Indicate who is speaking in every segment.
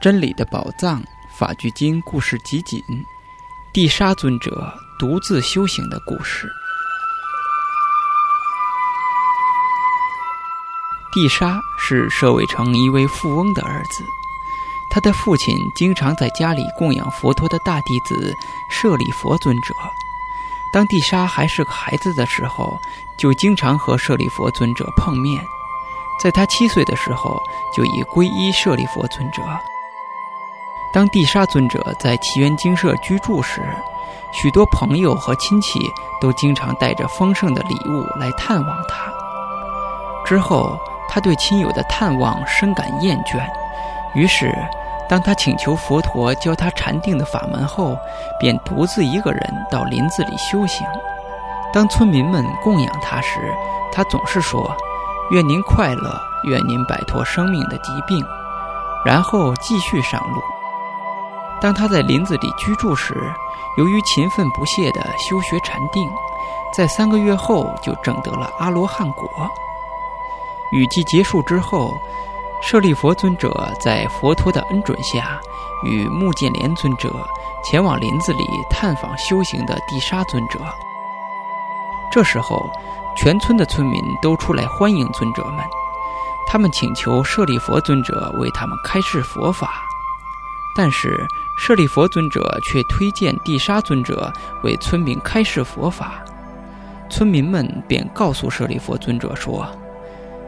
Speaker 1: 真理的宝藏法句经故事集锦：地沙尊者独自修行的故事。地沙是舍卫城一位富翁的儿子，他的父亲经常在家里供养佛陀的大弟子舍利佛尊者。当地沙还是个孩子的时候，就经常和舍利佛尊者碰面。在他七岁的时候，就已皈依舍利佛尊者。当地沙尊者在奇缘精舍居住时，许多朋友和亲戚都经常带着丰盛的礼物来探望他。之后，他对亲友的探望深感厌倦，于是，当他请求佛陀教他禅定的法门后，便独自一个人到林子里修行。当村民们供养他时，他总是说：“愿您快乐，愿您摆脱生命的疾病。”然后继续上路。当他在林子里居住时，由于勤奋不懈地修学禅定，在三个月后就证得了阿罗汉果。雨季结束之后，舍利佛尊者在佛陀的恩准下，与目犍连尊者前往林子里探访修行的地沙尊者。这时候，全村的村民都出来欢迎尊者们，他们请求舍利佛尊者为他们开示佛法，但是。舍利佛尊者却推荐地沙尊者为村民开示佛法，村民们便告诉舍利佛尊者说：“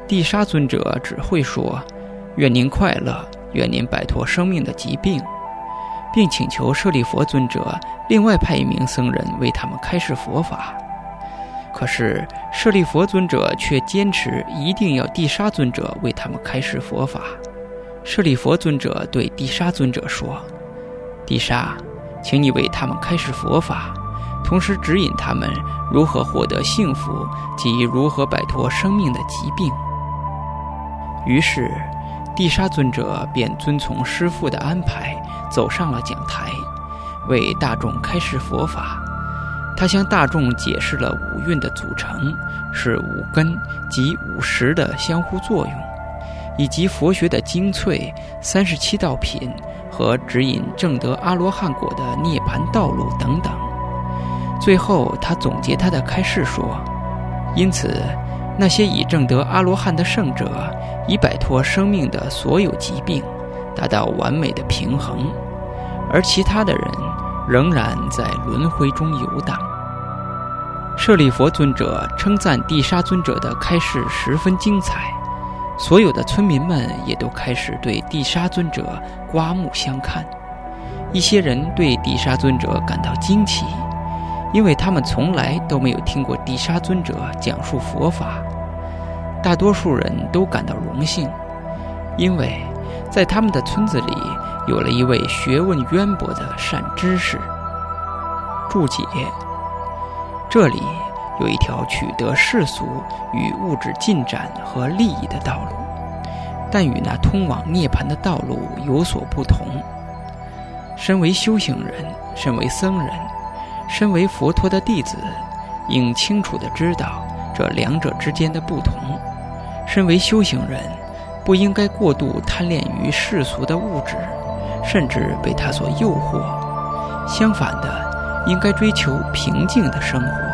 Speaker 1: 地沙尊者只会说‘愿您快乐，愿您摆脱生命的疾病’，并请求舍利佛尊者另外派一名僧人为他们开示佛法。可是舍利佛尊者却坚持一定要地沙尊者为他们开示佛法。舍利佛尊者对地沙尊者说。”地沙，请你为他们开示佛法，同时指引他们如何获得幸福及如何摆脱生命的疾病。于是，地沙尊者便遵从师父的安排，走上了讲台，为大众开示佛法。他向大众解释了五蕴的组成是五根及五识的相互作用，以及佛学的精粹三十七道品。和指引正得阿罗汉果的涅槃道路等等。最后，他总结他的开示说：“因此，那些已证得阿罗汉的圣者，已摆脱生命的所有疾病，达到完美的平衡；而其他的人，仍然在轮回中游荡。”舍利佛尊者称赞地沙尊者的开示十分精彩。所有的村民们也都开始对地沙尊者刮目相看，一些人对地沙尊者感到惊奇，因为他们从来都没有听过地沙尊者讲述佛法。大多数人都感到荣幸，因为在他们的村子里有了一位学问渊博的善知识。注解：这里。有一条取得世俗与物质进展和利益的道路，但与那通往涅槃的道路有所不同。身为修行人，身为僧人，身为佛陀的弟子，应清楚地知道这两者之间的不同。身为修行人，不应该过度贪恋于世俗的物质，甚至被他所诱惑。相反的，应该追求平静的生活。